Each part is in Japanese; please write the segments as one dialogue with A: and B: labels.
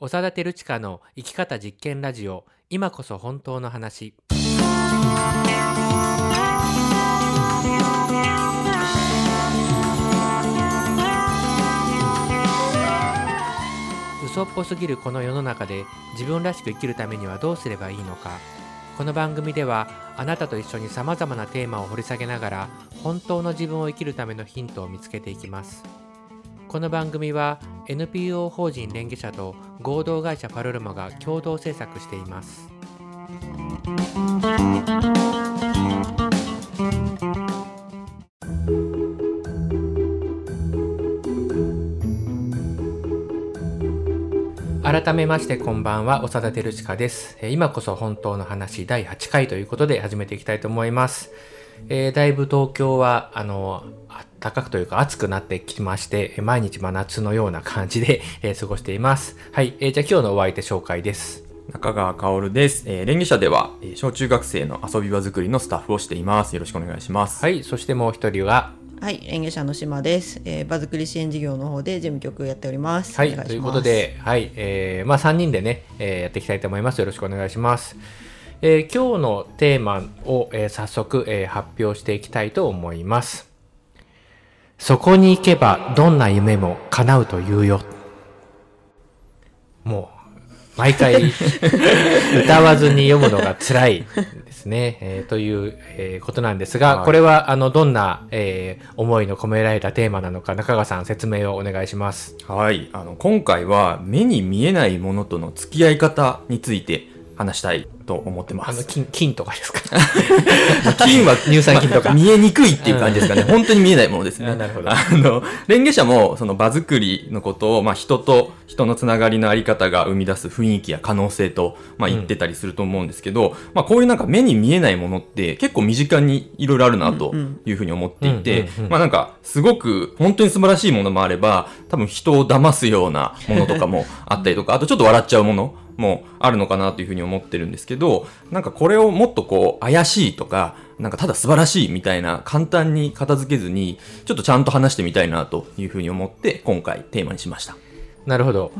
A: 長田照親の生き方実験ラジオ。今こそ本当の話。嘘っぽすぎるこの世の中で自分らしく生きるためにはどうすればいいのか。この番組ではあなたと一緒にさまざまなテーマを掘り下げながら本当の自分を生きるためのヒントを見つけていきます。この番組は NPO 法人連携者と合同会社パルルマが共同制作しています。改めましてこんばんは長田照親です。今こそ本当の話第8回ということで始めていきたいと思います。えーだいぶ東京はあの暖かくというか暑くなってきましてえー毎日真夏のような感じで、えー過ごしていますはい、えーじゃあ今日のお相手紹介です
B: 中川薫です。えー、連携者では、えー小中学生の遊び場作りのスタッフをしています。よろしくお願いします。
A: はいそしてもう一人は？
C: はい、園芸者の島です。えー、場作り支援事業の方で事務局やっております。
A: はい、
C: お願します
A: ということ、で、はい、えー、まあ3人でね、えーやっていきたいと思います。よろしくお願いします。えー今日のテーマを、えー早速、えー発表していきたいと思います。そこに行けばどんな夢も叶うというよ。もう、毎回 歌わずに読むのが辛いですね。えーという、えーことなんですが、
B: はい
A: これはあのどんな、えー思いの込められたテーマなのか中川さん説明をお願いします。
B: はい。あの、今回は目に見えないものとの付き合い方について話したいと思ってま
A: あの
B: す。
A: 金金とかですか？
B: 金は
A: 乳酸菌とか
B: まあ見えにくいっていう感じですかね。本当に見えないものですね。
A: あなるほど
B: あの、レンゲ社もその場作りのことを、まあ人と人のつながりのあり方が生み出す雰囲気や可能性と、まあ言ってたりすると思うんですけど、まあこういうなんか目に見えないものって結構身近にいろいろあるなというふうに思っていて、
A: うんうんうん
B: まあなんかすごく本当に素晴らしいものもあれば、多分人を騙すようなものとかもあったりとか、あとちょっと笑っちゃうものもあるのかなというふうに思ってるんですけど、なんかこれをもっとこう怪しいとか、なんかただ素晴らしいみたいな簡単に片付けずに、ちょっとちゃんと話してみたいなというふうに思って今回テーマにしました。
A: なるほど。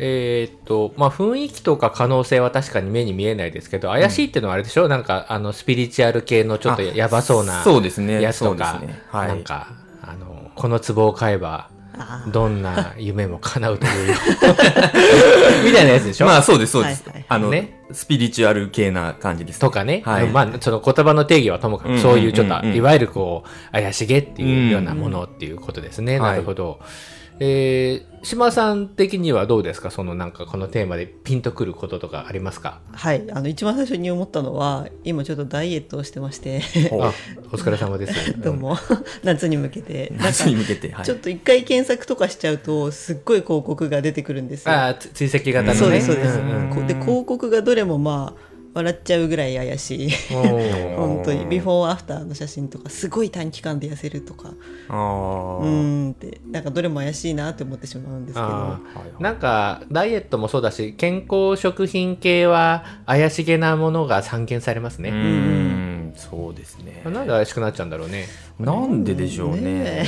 A: えーっと、まあ、雰囲気とか可能性は確かに目に見えないですけど、怪しいっていうのはあれでしょ、なんか、あの、スピリチュアル系のちょっと
B: あ
A: やばそうな
B: そうですね
A: やつとか、
B: そうですねはい
A: なんか、あの、この壺を買えば、どんな夢も叶うという。よ。みたいなやつでしょ、
B: まあそうです、そうです。
C: はいはい
B: あの、
A: ね。
B: スピリチュアル系な感じです、
A: とかね、
B: はい。
A: まあ、その言葉の定義はともかく、
B: うんうん
A: そういうちょっと、いわゆるこう、怪しげっていうようなものっていうことですね。
B: うん。
A: なるほど。えー、島さん的にはどうですか？そのなんかこのテーマでピンとくることとかありますか？
C: はい、あの一番最初に思ったのは、今ちょっとダイエットをしてまして、
A: お疲れ様です。
C: どうも。夏に向けて、
B: 夏に向けて、はい。
C: ちょっと一回検索とかしちゃうと、すっごい広告が出てくるんですよ。
A: あ追跡型のね。
C: そうですそうです。
A: んうん
C: こで広告がどれもまあ笑っちゃうぐらい怪しい。本当に。ビフォーアフターの写真とかすごい短期間で痩せるとか。
B: あ
C: うんって。なんかどれも怪しいなって思ってしまうんですけど。
A: なんかダイエットもそうだし健康食品系は怪しげなものが散見されますね、
B: ん、そうですね。
A: なんで怪しくなっちゃうんだろうね。
B: なんででしょうね。
C: ね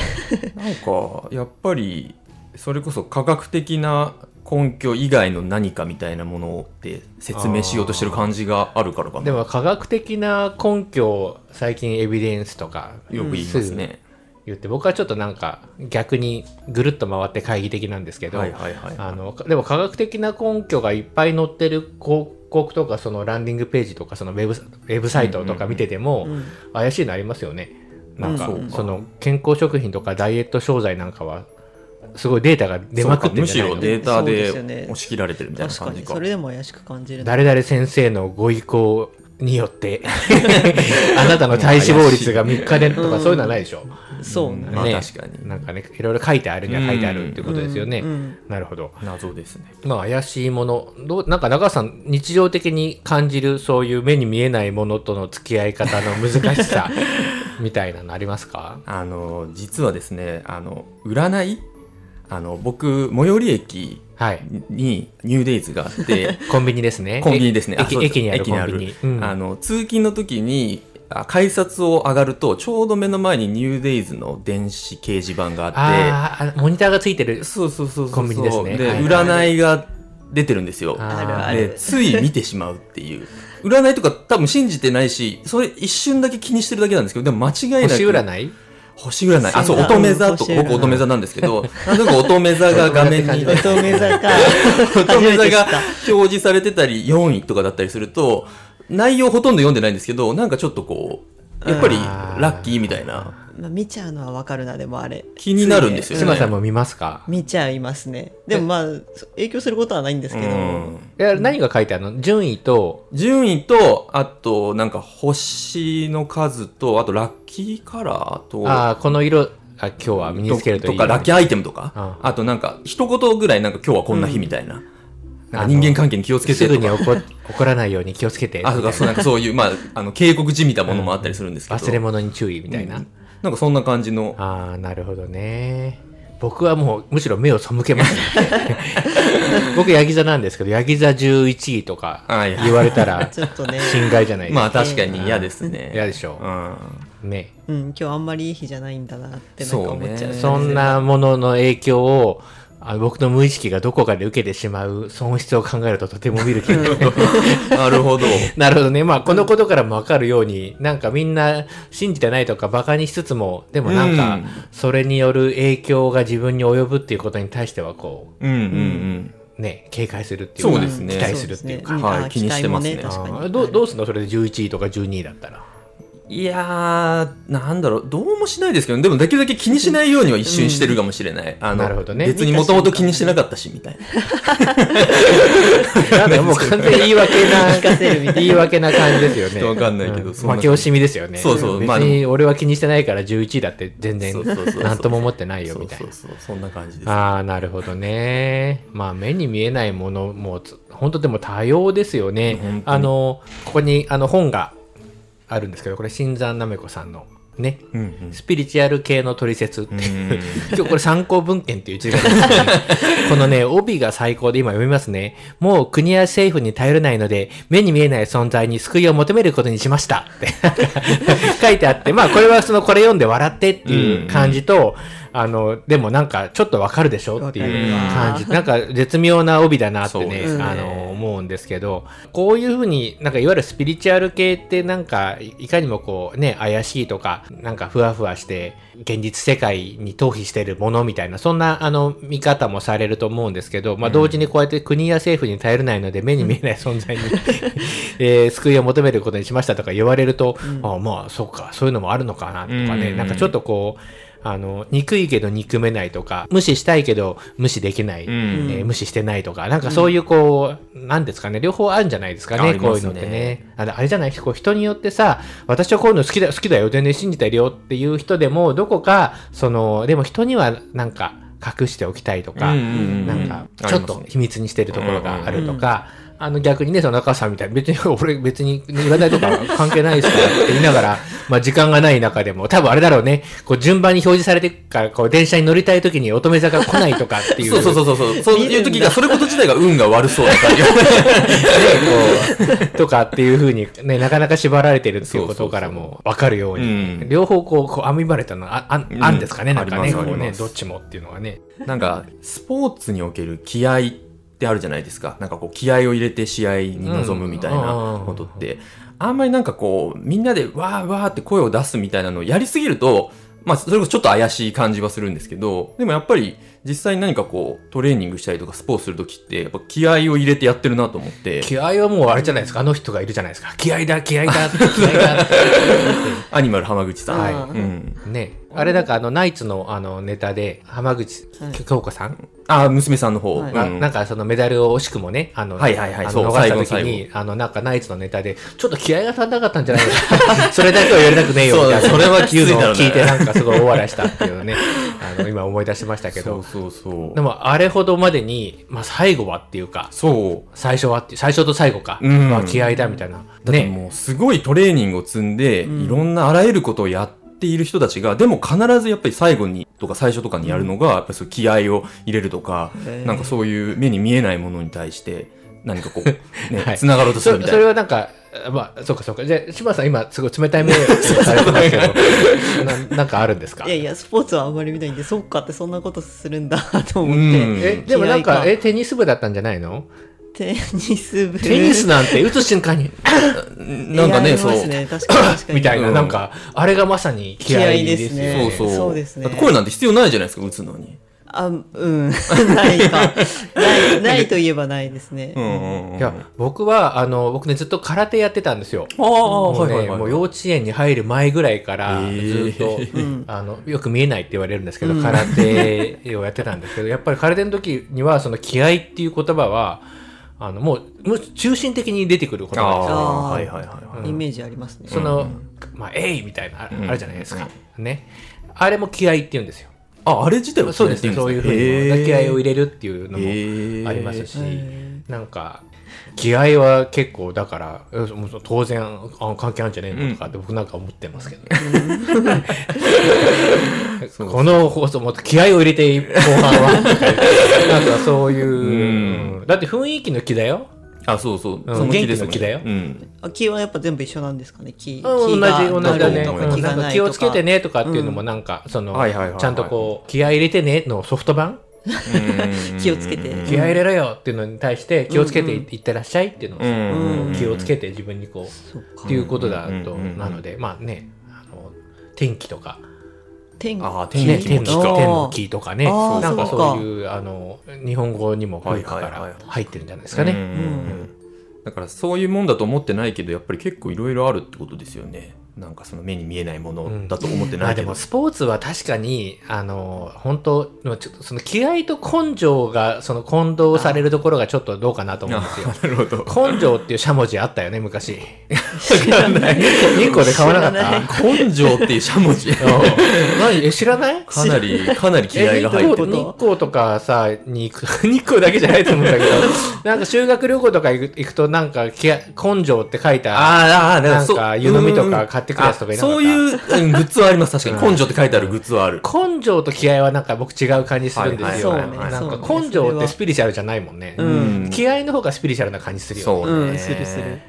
B: なんか、やっぱり、それこそ科学的な根拠以外の何かみたいなものって説明しようとしてる感じがあるからかな。
A: でも科学的な根拠最近エビデンスとか
B: よく言いますね。
A: 言って僕はちょっとなんか逆にぐるっと回って懐疑的なんですけど、でも科学的な根拠がいっぱい載ってる広告とかそのランディングページとかそのウェブウェブサイトとか見てても
C: うん
A: 怪しいのありますよね。なんか
B: そ
A: の健康食品とかダイエット商材なんかはすごいデータが出まくって
B: む
A: じゃないの？
B: しろデータ
C: で
B: 押し切られてるみたいな感じか。
C: にそれでも怪しく感じるな
A: 誰々先生のご意向によって あなたの体脂肪率が3日でとかそういうのはないでしょ？
C: そうね
B: まあ
A: ね
B: 確かに。
A: なんかねいろいろ書いてあるには書いてあるっていうことですよね。
C: うんうん
A: なるほど。
B: 謎ですね。
A: まあ怪しいものどうなんか中川さん日常的に感じるそういう目に見えないものとの付き合い方の難しさみたいなのありますか？
B: あの、実はですね、あの、占いあの、僕、最寄り駅
A: はい
B: にニューデイズがあって、
A: コンビニですね
B: コンビニですね。
A: 駅駅にある
B: 駅
A: コンビニうん
B: あの、通勤の時に、あ改札を上がると、ちょうど目の前にニューデイズの電子掲示板があって、
A: あモニターがついてる
B: そうそうそうそう。
A: コンビニですね
B: で、
A: はいはい
B: 占いが出てるんですよ。で、
C: る
B: つい見てしまうっていう。占いとか多分信じてないし、それ一瞬だけ気にしてるだけなんですけど、でも間違いなく。
A: 星占い？
B: 星占い。あ、そう、乙女座と僕乙女座なんですけど、なん。となく乙女座が画面に、
C: 乙女座か。
B: 乙女座が表示されてたり、4位とかだったりすると、内容ほとんど読んでないんですけど、なんかちょっとこう、やっぱりラッキーみたいな、
C: まあ、見ちゃうのはわかるなでもあれ
B: 気になるんですよね。
A: 島さんも見ますか？
C: 見ちゃいますねでもまあ影響することはないんですけど、
B: うん
A: いや何が書いてあるの？順位と、
B: 順位と、あと、なんか星の数と、あとラッキーカラーと、
A: ああ、この色、あ今日は身につけるといいよ。
B: とか、ラッキーアイテムとか、
A: うん
B: あとなんか、一言ぐらいなんか今日はこんな日みたいな。人間関係に気をつけてとか。
A: すぐに怒怒らないように気をつけて。
B: あ、とか、そうなんかそういう、まあ、あの、警告じみたものもあったりするんですけど。
A: 忘れ物に注意みたいな。
B: うんなんかそんな感じの。
A: ああ、なるほどね。僕はもうむしろ目を背けます、僕、ヤギ座なんですけど、ヤギ座11位とか言われたら、
C: ちょっとね
A: 心外じゃないですか。
B: まあ確かに嫌ですね。
A: 嫌でしょ
B: うん。
A: ね。
C: うん、今日あんまりいい日じゃないんだなってなんか思っちゃう
B: そうね
A: そんなものの影響を、あ僕の無意識がどこかで受けてしまう損失を考えるととても見る気が
B: なるほど。
A: なるほどね。まあ、このことからもわかるように、なんかみんな信じてないとかバカにしつつも、でもなんか
B: うん、
A: それによる影響が自分に及ぶっていうことに対しては、こ
B: うんうんうん。
A: う、ね、警戒するっていうか、
B: そうですね
A: 期待するっていうか。
C: そ
B: はい
C: あ
B: 気にしてますね
A: どうどうすんの？それで11位とか12位だったら。
B: いやー、なんだろう、どうもしないですけど、でもできるだけ気にしないようには一瞬してるかもしれない。あの
A: なるほどね
B: 別にもともと気にしてなかったし、みたいな。
A: なんだもう完全に言い訳な、言い訳な感じですよね。
B: わかんないけど
A: 負け惜しみですよね。
B: そうそう
A: 別
B: まあで
A: に俺は気にしてないから11位だって全然なんとも思ってないよみたいな
B: そう。そうそんな感じです。
A: ああ、なるほどね。まあ、目に見えないものもつ、本当でも多様ですよね。あの、ここにあの本があるんですけど、これ、新山なめこさんのね、
B: うんうん。
A: スピリチュアル系の取説っていう、
B: うん
A: 今日これ参考文献っていう字が。このね、帯が最高で今読みますね。もう国や政府に頼れないので、目に見えない存在に救いを求めることにしましたって 書いてあって、まあこれはそのこれ読んで笑ってっていう感じと、あの、でもなんかちょっとわかるでしょっていう感じ。なんか絶妙な帯だなってね、
B: ね。
A: あの、思うんですけど、こういうふうになんかいわゆるスピリチュアル系ってなんかいいかにもこうね、怪しいとか、なんかふわふわして現実世界に逃避してるものみたいな、そんなあの見方もされると思うんですけど、まあ同時にこうやって国や政府に頼れないので目に見えない存在に、えー救いを求めることにしましたとか言われると、あまあそうか、そういうのもあるのかなとかね、
B: うん。
A: なんかちょっとこう、あの、憎いけど憎めないとか、無視したいけど無視できない、
B: うん。
A: えー無視してないとか、なんかそういうこう、なんですかね、両方あるんじゃないですかね、
B: ね。
A: こういうのってね。あのあれじゃない？こう人によってさ、私はこういうの好きだ、好きだよ、全然信じてるよっていう人でも、どこか、その、でも人にはなんか隠しておきたいとか、
B: うんうんうん
A: なんか、ちょっと秘密にしてるところがあると
C: うん
A: か、あの逆にね、その中さんみたいに、別に 俺別に占いとか関係ないですからって言いながら、まあ時間がない中でも、多分あれだろうね、こう順番に表示されてから、こう電車に乗りたい時に乙女座が来ないとかっていう。
B: そうそうそうそう。そう。いう時が、それこと自体が運が悪そうな感じ。
A: ね、こう、とかっていうふうにね、なかなか縛られてるっていうことからもわかるように、
B: うん。
A: 両方こう、こう編みばれたのはあ、あ、
B: うん。
A: あんですかね、なんかね、こうね、どっちもっていうのはね。
B: なんか、スポーツにおける気合ってあるじゃないですか。なんかこう、気合を入れて試合に臨むみたいなことって、あんまりなんかこう、みんなでわーわーって声を出すみたいなのをやりすぎると、まあ、それこそちょっと怪しい感じはするんですけど、でもやっぱり実際に何かこう、トレーニングしたりとかスポーツするときって、やっぱ気合を入れてやってるなと思って、
A: 気合はもうあれじゃないですか、あの人がいるじゃないですか。気合だ、気合だ、気合だって。
B: アニマル浜口さん。
A: はい。
B: うん。
A: ね。あれなんかあの、ナイツのあのネタで、浜口
C: はい。
A: 京子さん？
B: あ、娘さんの方。
C: はい。
A: が、
B: うん。
A: なんかそのメダルを惜しくもね、あの、
B: はいはいはい。
A: 逃した時に、あの、なんかナイツのネタで、ちょっと気合が足んなかったんじゃないのか。それだけはやりたくねえよ、みたいな。
B: それはきついだろうね
A: うのを聞いて、なんかすごい大笑いしたっていうのね、あの、今思い出しましたけど、
B: そうそう。
A: でもあれほどまでに、まあ最後はっていうか、
B: そう。
A: 最初はっていう、最初と最後か、
B: うん
A: は気合だみたいな。
B: だって
A: ね。
B: もうすごいトレーニングを積んで、いろんなあらゆることをやっている人たちが、でも必ずやっぱり最後にとか最初とかにやるのが、やっぱりそう気合を入れるとか、なんかそういう目に見えないものに対して、何かこう、ね、
A: は い
B: 繋がろうとするみたいな。
A: そそれはなんか、まあ、そうかそうか。じゃあ、島さん今、すごい冷たい目 をされてますけど、ななんかあるんですか？
C: いやいやスポーツはあんまり見ないんでそっかってそんなことするんだと思っ
B: うん。
C: て
A: え、でもなんか、え、テニス部だったんじゃないの？
C: テニス部。
A: テニスなんて打つ瞬間に、
B: なんかね、そう。
C: 確かに確かに。
A: みたいな、
B: うん
A: なんか、あれがまさに気合いで
C: いですすね。
B: そうそう。
C: そうですね。
B: だって声なんて必要ないじゃないですか、打つのに。
C: あうん ないかない ないといえばないですね、
B: うんうんうん。
A: いや、僕は、あの、僕ね、ずっと空手やってたんですよ。
B: ああ、
A: もうね、
B: はいはいはい。
A: もう幼稚園に入る前ぐらいから、
B: へ
A: ず
B: ー
A: っと、
C: ん
A: あの、よく見えないって言われるんですけど、空手をやってたんですけど、やっぱり空手の時には、その気合っていう言葉は、あの、もう、む中心的に出てくる言葉ですよ。
B: ああ、
C: あー
B: はいはいはいはい。
C: イメージありますね
A: その、まあ、えいみたいな、あるじゃないですか。ね。あれも気合って言うんですよ。
B: あ、あれ自体は
A: そうですね。そういうふうに、気合を入れるっていうのもありますし
C: へ、
A: なんか、気合は結構だから、当然あ関係あるんじゃねえのとかって僕なんか思ってますけど、この放送もっと気合を入れて後半はなんかそういう、
B: うん
A: うん。だって雰囲気の気だよ
B: あ、そうそう。
A: うん。
B: その気ですもん
A: 元気の気だよ。
B: うん。
C: あ気はやっぱ全部一緒なんですかね？気
A: うん同じ同じだね、
C: 気がないとか。
A: 気をつけてねとかっていうのもなんか、その、ちゃんとこう気合い入れてねのソフト版？
C: 気をつけて。
A: 気合い入れろよっていうのに対して気をつけていいってらっしゃいっていうのを、気をつけて自分にこう、
C: そうか。
A: っていうことだと、
B: うん。
A: なので、まあね、あの、天気とか、
C: 天
B: 気。も気。か
A: 天の気天の気とかね、なんか。
C: そう
A: いう、あの、日本語にも古くから入ってるんじゃないですかね。
B: うん。だからそういうもんだと思ってないけどやっぱり結構いろいろあるってことですよねなんかその目に見えないものだと思って
A: まあで
B: ないけど、
A: もスポーツは確かに、あの、本当ちょっとその気合と根性が、その混同されるところがちょっとどうかなと思うんですよ。
B: なるほど。
A: 根性っていうしゃもじあったよね、昔。2個で買わなかっ
C: 知らない。
A: た
B: 根性っていうしゃもじ。
A: うん。何？え知らない？
B: かなりかなり気合が入ってる。
A: え日光日光とかさに行く日光だけじゃないと思うんだけど。なんか修学旅行とか行くとなんか気合根性って書いた
B: あーあー
A: なんか湯飲みとか買ってくるやつとかいなかった。
B: あそういう、うんグッズはあります確かに。根性って書いてあるグッズはある。
A: 根性と気合はなんか僕違う感じするんですよ、
B: はい
C: はいはい
A: なんか
C: そうね。
A: 根性ってスピリチュアルじゃないもんね、
C: うん。
A: 気合の方がスピリチュアルな感じするよ
B: そうね、
C: うんするする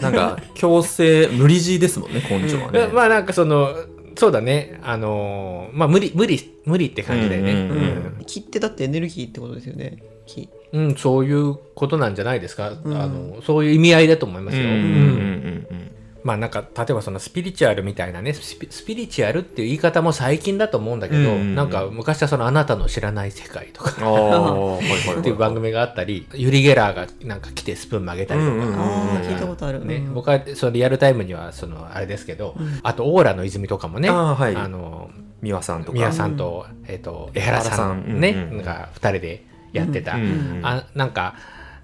B: なんか強制無理強いですもんね根性はね、
A: まあなんかそのそうだね。あのーまあ無理無理無理って感じだよね、
B: うんうんうん。
C: うん。気ってだってエネルギーってことですよね。気。
A: うん、そういうことなんじゃないですか、
C: うん。
A: あのそういう意味合いだと思いますよ、
B: うんうんうん
A: まあなんか例えばそのスピリチュアルみたいなねスピスピリチュアルっていう言い方も最近だと思うんだけど、
B: うんうんうん。
A: なんか昔はそのあなたの知らない世界とかっていう番組があったりユリ・ゲラーがなんか来てスプーン曲げたりとか、
B: うんうんうん
C: ああ聞いたことある。
A: ね
C: うん。
A: 僕はそのリアルタイムにはそのあれですけど、あとオーラの泉とかもね
B: あーはい。
A: の
B: 美輪さんとか。
A: 宮さんと,、えっと江原さん
B: 江原さん。
A: ね、
B: うんうん。
A: が2人でやってた、
B: うんうん。
A: あなんか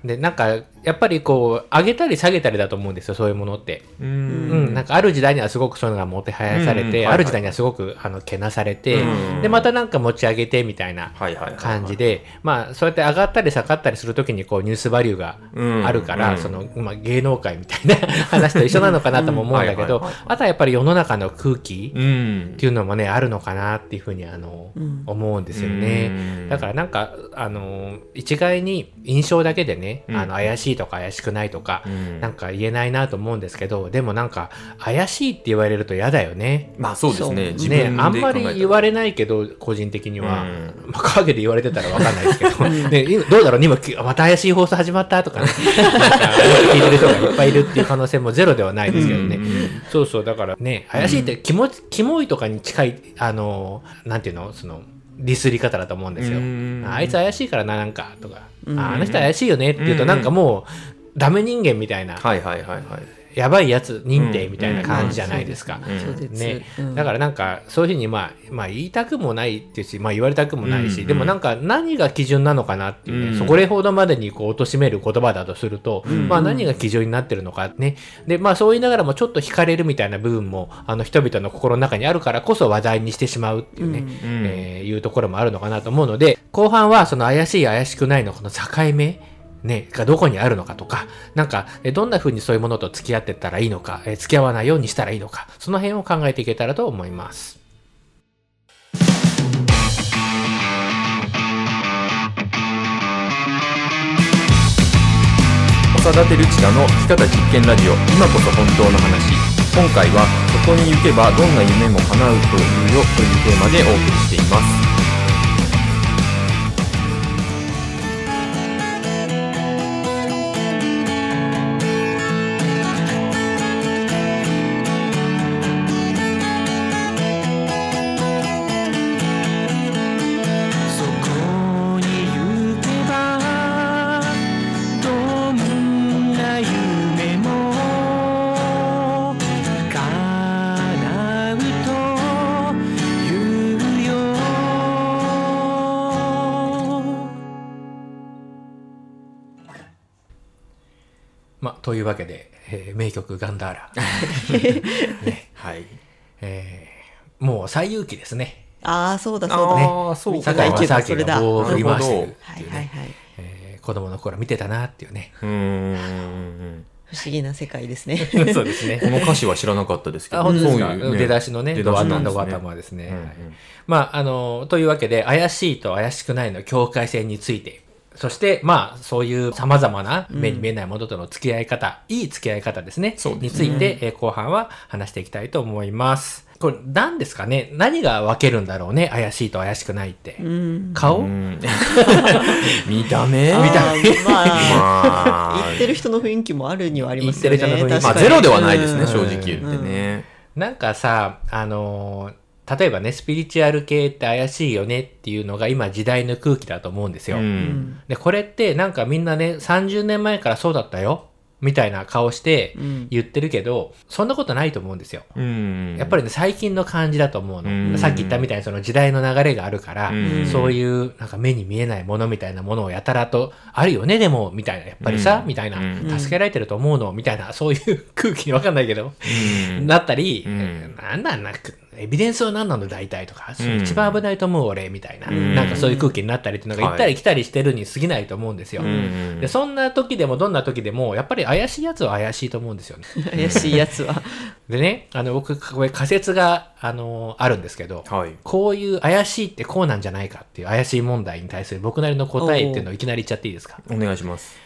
A: でなんかやっぱりこう上げたり下げたりだと思うんですよそういうものって。
B: う
A: うんん、なんかある時代にはすごくそういうのがもてはやされて、
B: うん。うんはいはい
A: ある時代にはすごくあのけなされて、
B: うん。
A: でまたなんか持ち上げてみたいな
B: はいはいはいはい。
A: 感じで、まあそうやって上がったり下がったりするときにこうニュースバリューがあるから、
B: うん。
A: そのまあ、芸能界みたいな 話と一緒なのかなとも思うんだけど
B: うんはいはいはいはい。
A: あとはやっぱり世の中の空気
B: うん。
A: っていうのもねあるのかなっていうふうにあの、
C: うん。
A: 思うんですよね。
B: うん。
A: だからなんかあの一概に印象だけでね、
B: うん。
A: あの怪しいとか怪しくないとか、
B: うん。
A: なんか言えないなと思うんですけどでもなんか怪しいって言われると嫌だよね。
B: まあそうですね。
A: あんまり言わ
B: れ
A: れないけど個人的には、
B: うん。
A: まあ、陰で言われてたらわかんないですけど、ね、今どうだろう？ね今きまた怪しい放送始まったとかね。聞いてる人がいっぱいいるっていう可能性もゼロではないですけどね、そうそうだからね怪しいってキモ,、キモいとかに近いあのなんていうの？そのディスり方だと思うんですよ。
B: うん。
A: あいつ怪しいからななんかとか、あの人怪しいよねって言うとなんかもうダメ人間みたいな、
B: はいはいはいはい
A: やばいやつ認定みたいな感じじゃないですか。
B: うん。
C: そうです。
A: ね。
C: うん。
A: だからなんかそういうふうにまあ、まあ、言いたくもないっていうし、まあ、言われたくもないし、
B: うん。
A: でもなんか何が基準なのかなっていうね、
B: うん。
A: そこれほどまでにこう貶める言葉だとすると、まあ何が基準になってるのかね。でまあそう言いながらもちょっと惹かれるみたいな部分もあの人々の心の中にあるからこそ話題にしてしまうっていうね、
C: うん。
A: えーいうところもあるのかなと思うので後半はその怪しい怪しくないのこの境目ね、がどこにあるのかとか、なんか、どんな風にそういうものと付き合ってったらいいのか、え付き合わないようにしたらいいのか、その辺を考えていけたらと思います。
B: お長田照親の生き方実験ラジオ。今こそ本当の話。今回はそこに行けばどんな夢も叶うというよというテーマでお送りしています。
D: という
A: わけで、えー名曲ガンダーラ、ね。
B: はい。
A: えーもう最有機ですね。
C: ああそうだそうだ。
B: ああそう。
A: 酒井正明が棒を振り回して。るって
C: はい
A: いうね、
C: はいはい。
A: えー子供の頃見てたなっていうね。
B: うーん。
C: 不思議な世界ですね。
A: そうですね。
B: この歌詞は知らなかったですけど。
A: あ、本当ですか、
B: そういうね
A: 出だしのね、
B: 出
A: ドアタンドタマですね。
B: うんうん。
A: はい。まあ、あの、というわけで、怪しいと怪しくないの境界線について、そして、まあ、そういう様々な目に見えないものとの付き合い方、いい付き合い方ですね。
B: そうですね。
A: について、えー後半は話していきたいと思います。これ、何ですかね？何が分けるんだろうね？怪しいと怪しくないって。
C: うん。
A: 顔、
B: うん。見た目？
C: あーまあ
B: まあ。
C: 言ってる人の雰囲気もあるにはあります
A: 言
C: よね。
A: ってる人の雰囲気
B: まあゼロではないですね
C: うん
B: 正直言ってね。
A: なんかさ、あのー例えばね、スピリチュアル系って怪しいよねっていうのが今時代の空気だと思うんですよ。
B: うん。
A: で、これってなんかみんなね、30年前からそうだったよ、みたいな顔して
C: うん。
A: 言ってるけど、そんなことないと思うんですよ。
B: うん。
A: やっぱりね、最近の感じだと思うの。
B: うん。
A: さっき言ったみたいにその時代の流れがあるから、
B: うん。
A: そういうなんか目に見えないものみたいなものをやたらと、あるよね、でも、みたいな、やっぱりさ、
B: うん。
A: みたいな、
B: うん。
A: 助けられてると思うの、みたいな、そういう空気にわかんないけど、
B: うん。
A: なったり、
B: うん。
A: なんなんなく、エビデンスは何なの大体とか、一番危ないと思う俺、みたいな、
B: うん。
A: なんかそういう空気になったりっていうのが
B: はい。
A: 行ったり来たりしてるに過ぎないと思うんですよ。
B: うん
A: で、そんな時でもどんな時でも、やっぱり怪しいやつは怪しいと思うんですよね。
C: 怪しいやつは。
A: でね、あの、僕、これ仮説が、あの、あるんですけど、
B: はい。
A: こういう怪しいってこうなんじゃないかっていう怪しい問題に対する僕なりの答えっていうのをいきなり言っちゃっていいですか？
B: お願いします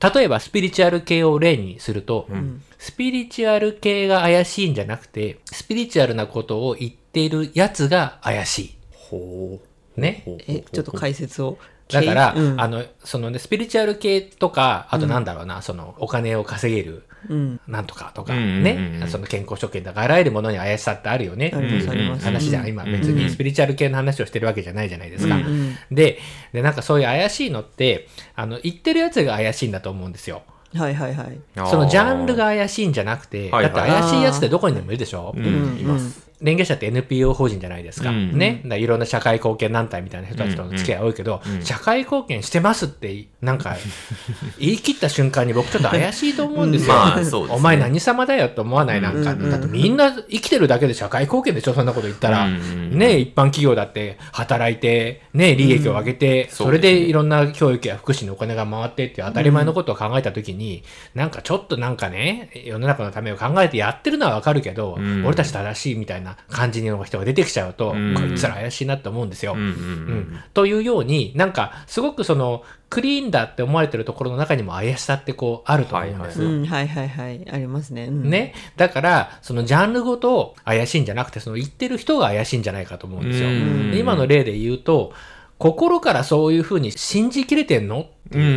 A: 例えばスピリチュアル系を例にすると、
B: ん。
A: スピリチュアル系が怪しいんじゃなくて、スピリチュアルなことを言っているやつが怪しい。
B: ほう。
A: ね。
C: えちょっと解説を
A: だから、
C: うん。
A: あの、そのね、スピリチュアル系とか、あとなんだろうな、その、お金を稼げる、
C: うん。
A: なんとかとか、
B: うんうんうん。うん
A: ね、その健康食品とか、あらゆるものに怪しさってあるよね。
C: ありますあります。
A: 話じゃん。今。別にスピリチュアル系の話をしてるわけじゃないじゃないですか。
B: うん
C: うん。
A: で、で、なんかそういう怪しいのって、あの、言ってるやつが怪しいんだと思うんですよ。
C: はいはいはい。
A: そのジャンルが怪しいんじゃなくて、
B: はいはい。
A: だって怪しいやつってどこにでもいるでしょ、
B: うん。
C: うん。
B: います
A: 連携者って NPO 法人じゃないですか。
B: うん
A: ね。だからいろんな社会貢献団体みたいな人たちとの付き合い多いけど、
B: うん
A: 社会貢献してますって、なんか、言い切った瞬間に僕ちょっと怪しいと思うんですよ。
B: まあすね。
A: お前何様だよって思わない？なんか、
C: うん。
A: だってみんな生きてるだけで社会貢献でしょそんなこと言ったら。
B: うん
A: ね一般企業だって働いて、ね利益を上げて、それでいろんな教育や福祉にお金が回ってっていう当たり前のことを考えたときに、なんかちょっとなんかね、世の中のためを考えてやってるのはわかるけど、
B: うん。
A: 俺たち正しいみたいな感じの人が出てきちゃうと、
B: うん
A: こいつら怪しいなって思うんですよ。
B: うん
A: というように、なんか、すごくその、クリーンだって思われてるところの中にも怪しさってこう、あると思うんですよ。
C: うんはいはいはいありますねうん
A: ね。だから、そのジャンルごと怪しいんじゃなくて、その言ってる人が怪しいんじゃないかと思うんですよ。今の例で言うと、心からそういうふうに信じきれてんの
B: うんうんう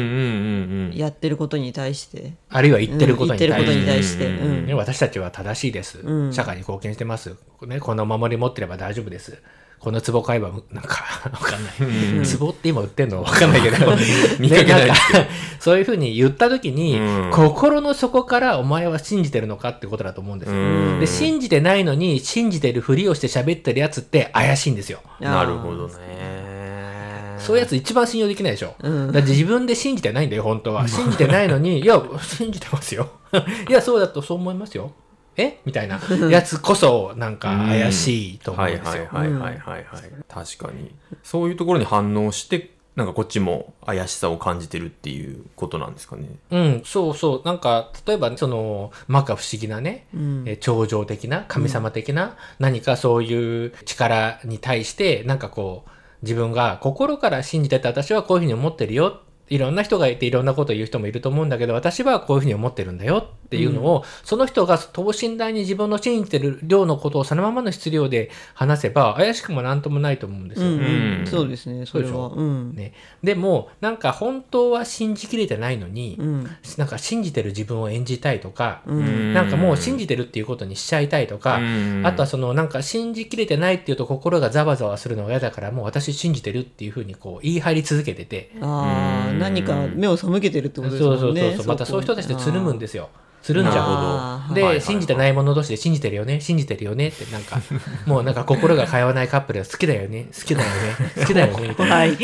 B: ん
C: やってることに対して
A: あるいは言ってることに対して。
C: して、
A: 私たちは正しいです、
C: うん
A: 社会に貢献してます。ね、この守り持ってれば大丈夫です。この壺買えば、なんか、わかんない。壺って今売ってんのわかんないけど。
B: 見かけない
A: そういうふうに言ったときに、心の底からお前は信じてるのかってことだと思うんですよ。
B: うん
A: で、信じてないのに、信じてるふりをして喋ってるやつって怪しいんですよ。
B: なるほどね
A: そういうやつ一番信用できないでしょ。
C: うん
A: だって自分で信じてないんだよ、本当は。信じてないのに、いや、信じてますよ。いや、そうだとそう思いますよ。え？みたいなやつこそ、なんか怪しいと思うんですよ。
B: はいはいはいはいはいはい、確かにそういうところに反応してなんかこっちも怪しさを感じてるっていうことなんですかね
A: うん、そうそう。なんか、例えば、その、摩訶不思議なね、
C: うん
A: えー超常的な、神様的な、何かそういう力に対して、なんかこう、自分が心から信じてて私はこういうふうに思ってるよ。いろんな人がいていろんなことを言う人もいると思うんだけど、私はこういうふうに思ってるんだよっていうのを、その人が等身大に自分の信じてる量のことをそのままの質量で話せば、怪しくもなんともないと思うんですよ。
C: うんうん。
B: うん。
C: そうですねそれは。
A: そうで
C: うん。
A: ね、でもなんか本当は信じきれてないのに、
C: うん。
A: なんか信じてる自分を演じたいとか、
C: うん。
A: なんかもう信じてるっていうことにしちゃいたいとか、
B: うん。
A: あとはそのなんか信じきれてないっていうと心がざわざわするのが嫌だからもう私信じてるっていうふうにこう言い張り続けてて、
C: ああ
B: うん。
C: 何か目を背けてるってことです
A: そうそうそうそう。またそういう人たちでつるむんですよつるんじゃうで、信じてない者同士で信じてるよね。信じてるよね。ってなんか もうなんか心が通わないカップルは好きだよね。好きだよね。好きだよね。みたいな
C: はい。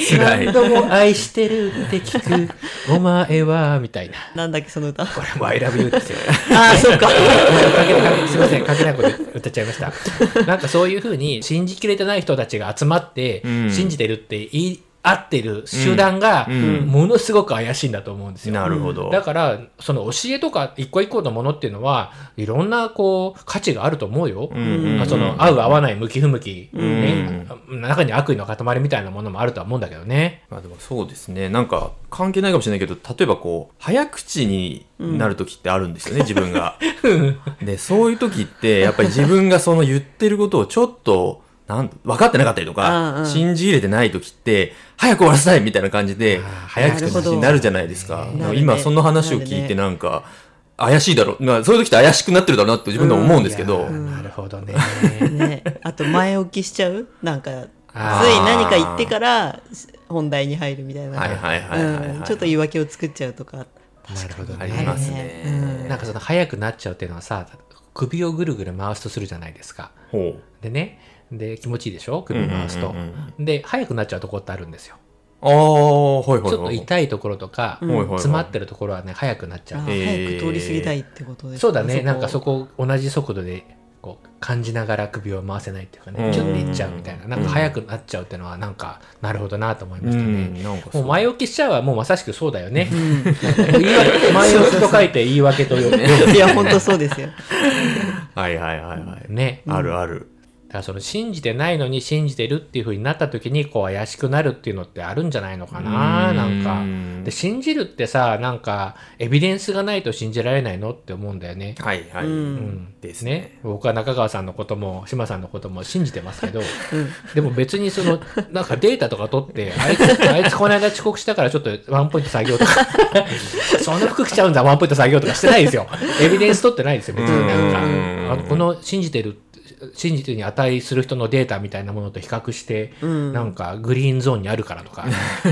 A: 何度も愛してるって聞く。お前はみたいな。
C: なんだっけその歌。
A: これも I love you ですよ
C: ああそっか。
A: すいません、かけないこと歌っちゃいました。なんかそういうふうに信じきれてない人たちが集まって、
B: うん。
A: 信じてるって言い合ってる集団が、
B: うん
A: ものすごく怪しいんだと思うんですよ。
B: なるほど。
A: だから、その教えとか一個一個のものっていうのは、いろんなこう価値があると思うよ。
B: うん
A: まあその合う合わない向き不向き、
B: ん
A: ね、中に悪意の塊みたいなものもあるとは思うんだけどね。
B: まあでもそうですね。なんか関係ないかもしれないけど、例えばこう、早口になる時ってあるんですよね、自分が。で、そういう時って、やっぱり自分がその言ってることをちょっと、なん分かってなかったりと
C: うんう
B: か、
C: ん。
B: 信じ入れてない時って、早く終わらせたいみたいな感じで、早口の話になるじゃないですか。
C: ね
B: 今その話を聞いてなんか、怪しいだろ。う。まあそういう時って怪しくなってるだろうなって自分でも思うんですけど、
A: いやーなるほどね。
C: ね、あと前置きしちゃう？なんかつい何か言ってから本題に入るみたいな。
B: はいはいはい
C: ちょっと言い訳を作っちゃうとか。
A: なるほど
B: あり
A: ね。
B: ますね。
A: なんかその速くなっちゃうっていうのはさ首をぐるぐる回すとするじゃないですか。
B: ほう。
A: でねで気持ちいいでしょ？首回すと、
B: うんうんうん
A: で速くなっちゃうとこってあるんですよ。
B: ああ、はいはいはい。
A: ちょっと痛いところとか、
B: はいはいはい。
A: 詰まってるところはね速くなっちゃう、
C: 早く通り過ぎたいってことです
A: そうだね。
C: こ。
A: なんかそこを同じ速度でこう感じながら首を回せないっていうか
B: うん。
A: ねちょっといっちゃうみたいな。なんか速くなっちゃうっていうのはなんかなるほどなと思いましたね、もう前置きしちゃうはもうまさしくそうだよね。言い訳前置きと書いて言い訳と呼ぶ。
C: いや本当そうですよ。
B: はいはいはいはい。
A: ね。
B: あるある。
A: だからその信じてないのに信じてるっていう風になった時にこう怪しくなるっていうのってあるんじゃないのかな
B: うん。
A: なんか。で信じるってさなんかエビデンスがないと信じられないのって思うんだよね。
B: はいはい。
C: うん。
B: ですね。
A: ね、僕は中川さんのことも島さんのことも信じてますけど、でも別にその なんかデータとか取ってあいつあいつこの間遅刻したからちょっとワンポイント作業とか。そんな服着ちゃうんだワンポイント作業とかしてないですよ。エビデンス取ってないですよ別になんか。
B: うん。
A: あのこの信じてる信じてるに値する人のデータみたいなものと比較して、なんかグリーンゾーンにあるからとか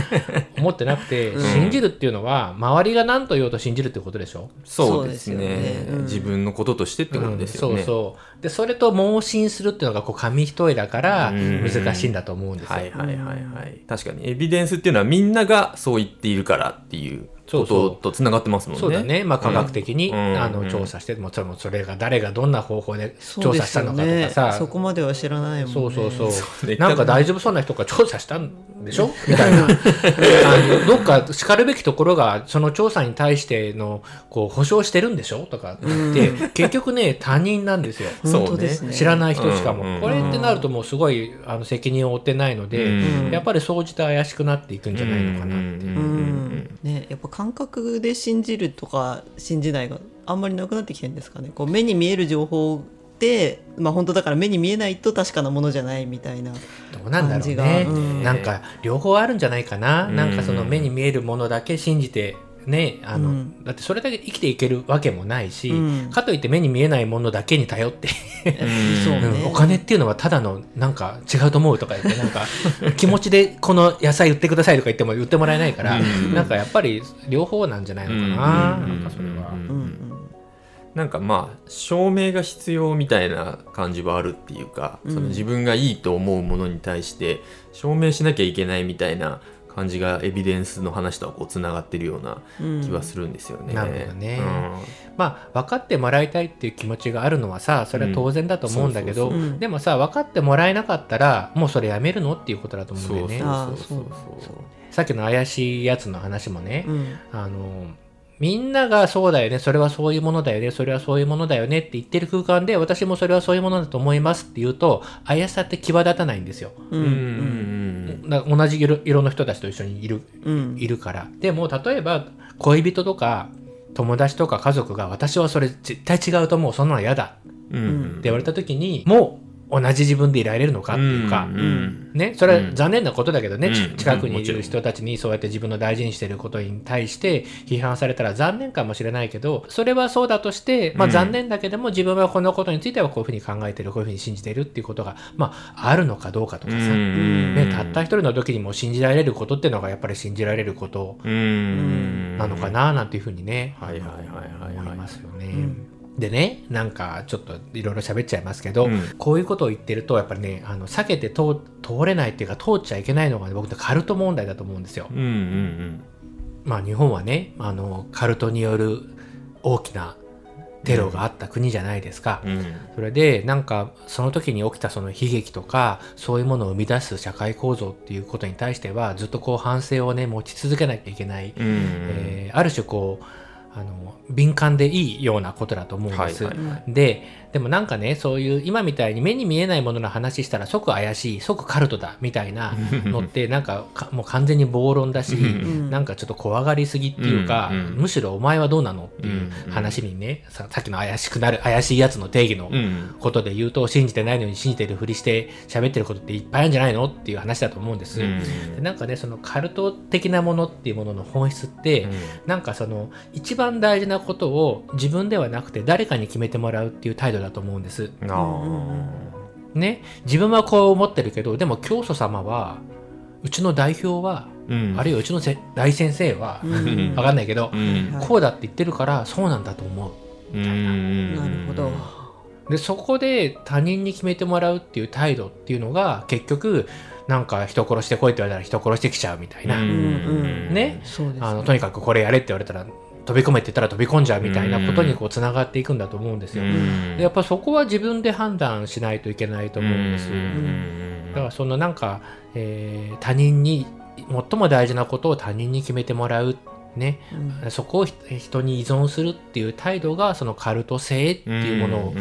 A: 思ってなくて、信じるっていうのは周りが何と言おうと信じるってことでしょ？
B: そうです
C: そうですよ
B: ね
C: ね。うん。
B: 自分のこととしてってことですよね。
A: うんそうそう。でそれと盲信するっていうのがこう紙一重だから
B: うん。
A: 難しいんだと思うんですよ、
B: はいはいはいはい。確かに。エビデンスっていうのはみんながそう言っているからっていうこ
A: そうそう。
B: ととつながってますもんね。
A: そうだね、まあ、科学的に、
B: うん。
A: あ
B: うん。
A: の調査してもそれもそれが誰がどんな方法で調査したのかと
C: ね
A: かさ、
C: そこまでは知らないもんね。
A: そうそうそう。
B: そうね。
A: なんか大丈夫そうな人が調査したんでしょ？みたいな。あのどっかしかるべきところがその調査に対してのこう保証してるんでしょ？とかって、結局ね他人なんですよ。
C: 本当ですね。
A: 知らない人しかも、
B: うん。うん
A: これってなるともうすごいあの責任を負ってないので、
B: うん。
A: やっぱり総じて怪しくなっていくんじゃないのかなっていう。
B: うん。
C: うん。ね、やっぱ感覚で信じるとか信じないがあんまりなくなってきてるんですかね。こう目に見える情報って、まあ、本当だから目に見えないと確かなものじゃないみたいな
A: どうなんだろうね。
C: 感じが。うん。
A: なんか両方あるんじゃないかな、
B: うん
A: なんかその目に見えるものだけ信じてねあの、
C: うん。
A: だってそれだけ生きていけるわけもないし、
C: うん。
A: かといって目に見えないものだけに頼って、
C: そうね。
A: うんお金っていうのはただのなんか違うと思うとか言ってなんか 気持ちでこの野菜売ってくださいとか言っても売ってもらえないから、
B: うん。
A: なんかやっぱり両方なんじゃないのかな、
B: うん。
A: なんかそれは。
B: なんかまあ証明が必要みたいな感じはあるっていうか、その自分がいいと思うものに対して証明しなきゃいけないみたいな感じがエビデンスの話とはこうつながってるような気はするんですよね。
A: なるほどね。
B: うん。
A: まあ分かってもらいたいっていう気持ちがあるのはさそれは当然だと思うんだけど、でもさ分かってもらえなかったらもうそれやめるのっていうことだと思うんだよね。
C: あー
B: そうそうそう。
A: さっきの怪しいやつの話もね、
C: うん。
A: あのみんながそうだよね。それはそういうものだよね。それはそういうものだよね。って言ってる空間で私もそれはそういうものだと思いますって言うと怪しさって際立たないんですよ。
C: う
B: うん。んうん。
A: な同じ色色の人たちと一緒にいる
C: うん。
A: いるから。でも例えば恋人とか友達とか家族が私はそれ絶対違うと思う。そんなの嫌だ。
B: うんうん。
A: って言われた時にもう同じ自分でいられるのかっていうか、
B: うんうん。
A: ね、それは残念なことだけどね、
B: うん。
A: ち近くにいる人たちにそうやって自分の大事にしてることに対して批判されたら残念かもしれないけどそれはそうだとして、まあ、
B: うん。
A: 残念だけども自分はこのことについてはこういうふうに考えてるこういうふうに信じてるっていうことが、まあ、あるのかどうかとかさ、
B: うん
A: ね、たった一人の時にも信じられることっていうのがやっぱり信じられること
B: うん。
A: なのかななんていうふうにね、
B: はいはいはいはいはい。
A: 思いますよね。
C: ん
A: でねなんかちょっといろいろ喋っちゃいますけど、
B: うん。
A: こういうことを言ってるとやっぱりねあの避けて通通れないっていうか通っちゃいけないのが、ね、僕のカルト問題だと思うんですよ。
B: うんうん
A: まあ日本はねあのカルトによる大きなテロがあった国じゃないですか。
B: うん。うん。
A: それでなんかその時に起きたその悲劇とかそういうものを生み出す社会構造っていうことに対してはずっとこう反省をね持ち続けなきゃいけない、
B: うん。
A: えーある種こうあの敏感でいいようなことだと思うんです。
B: はいはいはい
A: ででもなんかねそういう今みたいに目に見えないものの話したら即怪しい即カルトだみたいな のってなんかかもう完全に暴論だし、
B: うん。
A: なんかちょっと怖がりすぎっていうか、むしろお前はどうなのっていう話にね、ささっきの怪しくなる怪しいやつの定義の
B: うん。
A: ことで言うと信じてないのに信じてるふりして喋ってることっていっぱいあるんじゃないのっていう話だと思うんです。
B: うん。
A: でなんかねそのカルト的なものっていうものの本質って、なんかその一番大事なことを自分ではなくて誰かに決めてもらうっていう態度だと思うんです。ね。自分はこう思ってるけどでも教祖様はうちの代表は、
B: うん。
A: あるいはうちのせ大先生は、
C: うん。
A: わかんないけど、
B: うん。
C: はい。
A: こうだって言ってるからそうなんだと思う。
B: うん。
C: なるほど。
A: でそこで他人に決めてもらうっていう態度っていうのが結局なんか人殺してこいって言われたら人殺してきちゃうみたいな、
C: ん
A: ね。
C: ね。
A: あのとにかくこれやれって言われたら飛び込めって言ったら飛び込んじゃうみたいなことにこうつながっていくんだと思うんですよ。でやっぱそこは自分で判断しないといけないと思うんです。だからそのなんか、えー他人に最も大事なことを他人に決めてもらうね、
C: うん。
A: そこをひ人に依存するっていう態度がそのカルト性っていうものを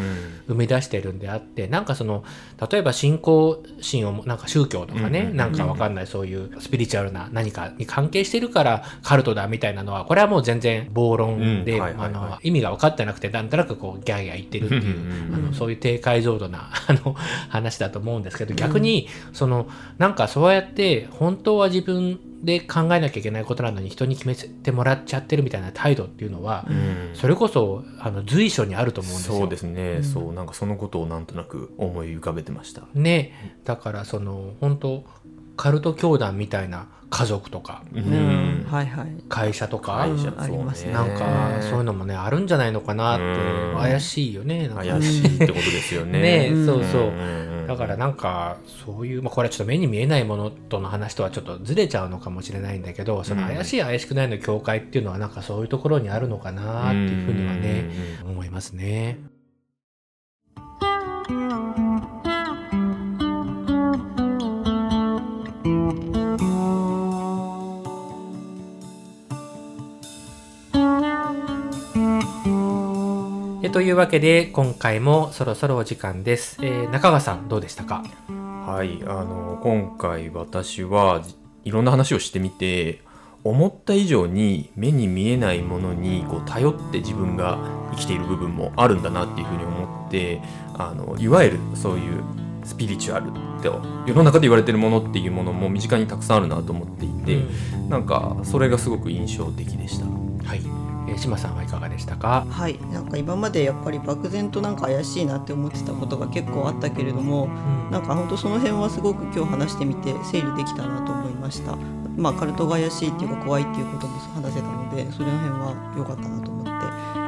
A: 生み出してるんであってなんかその例えば信仰心をなんか宗教とかね、
B: うん
A: なんかわかんないそういうスピリチュアルな何かに関係してるからカルトだみたいなのはこれはもう全然暴論で、意味が分かってなくてなんとなくこうギャーギャー言ってるっていう
B: うん
A: あのそういう低解像度な あの話だと思うんですけど逆にそのなんかそうやって本当は自分で考えなきゃいけないことなのに人に決めてもらっちゃってるみたいな態度っていうのは、それこそあの随所にあると思うんですよ。
B: そうですね、そうなんかそのことをなんとなく思い浮かべてました。
A: ね。だからその本当カルト教団みたいな家族とか
B: う
C: うん。はいはい。
A: 会社とか、
B: 会社
C: うん。ありますね。
A: なんかそういうのもねあるんじゃないのかなって
B: うん。
A: 怪しいよね。
B: 怪しいってことですよね。
A: ね
C: うん
A: そう。そう、
B: ん
A: だからなんかそういう、まあ、これはちょっと目に見えないものとの話とはちょっとずれちゃうのかもしれないんだけどその怪しい怪しくないの境界っていうのはなんかそういうところにあるのかなっていうふうにはね思いますね。というわけで今回もそろそろお時間です。えー中川さんどうでしたか？
B: はいあの今回私はじいろんな話をしてみて思った以上に目に見えないものにこう頼って自分が生きている部分もあるんだなっていうふうに思ってあのいわゆるそういうスピリチュアルって世の中で言われてるものっていうものも身近にたくさんあるなと思っていて、なんかそれがすごく印象的でした。
A: はい、えー、島さんはいかがでしたか？
C: はい。なんか今までやっぱり漠然となんか怪しいなって思ってたことが結構あったけれどもなんか本当その辺はすごく今日話してみて整理できたなと思いました。まあカルトが怪しいっていうか怖いっていうことも話せたのでそれの辺は良かったなと思って。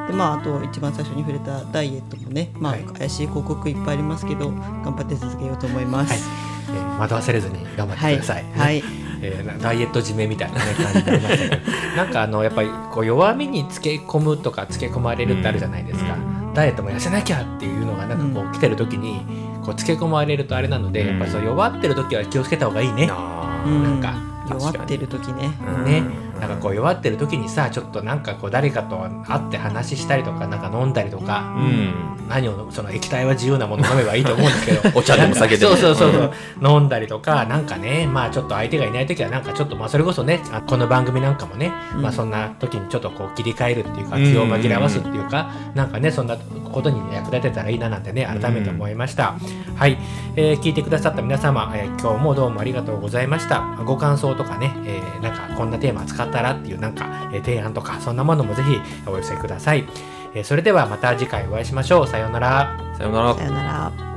C: でまああと一番最初に触れたダイエットもねまあ
A: はい。
C: 怪しい広告いっぱいありますけど頑張って続けようと思います。
A: えー惑わされずに頑張ってください。
C: はい、はい
A: えーなダイエット締めみたいな、ね、感じになりましたけど。なんかあのやっぱりこう弱みにつけ込むとかつけ込まれるってあるじゃないですか、ダイエットも痩せなきゃっていうのがなんかこう来てる時にこうつけ込まれるとあれなので、
B: うん
A: やっぱりそう弱ってる時は気をつけた方がいいね。なんか。
C: 弱ってる時ね、
B: うん。
A: ねなんかこう弱ってる時にさちょっとなんかこう誰かと会って話したりとかなんか飲んだりとか、
B: うん。
A: 何をその液体は自由なもの飲めばいいと思うんですけど
B: お茶でも酒でも。
A: そうそうそうそう、飲んだりとかなんかねまあちょっと相手がいない時はなんかちょっとまあそれこそねあこの番組なんかもね、
C: うん。
A: まあそんな時にちょっとこう切り替えるっていうか
B: うん
A: 気を紛らわすっていうか、なんかねそんなことに役立てたらいいななんてね改めて思いました、はい、えー聞いてくださった皆様、えー今日もどうもありがとうございました。ご感想とかね、えーなんかこんなテーマ使ったらっていうなんか、えー提案とかそんなものもぜひお寄せください、えーそれではまた次回お会いしましょう。さようなら。
B: さようなら。
C: さ。よなら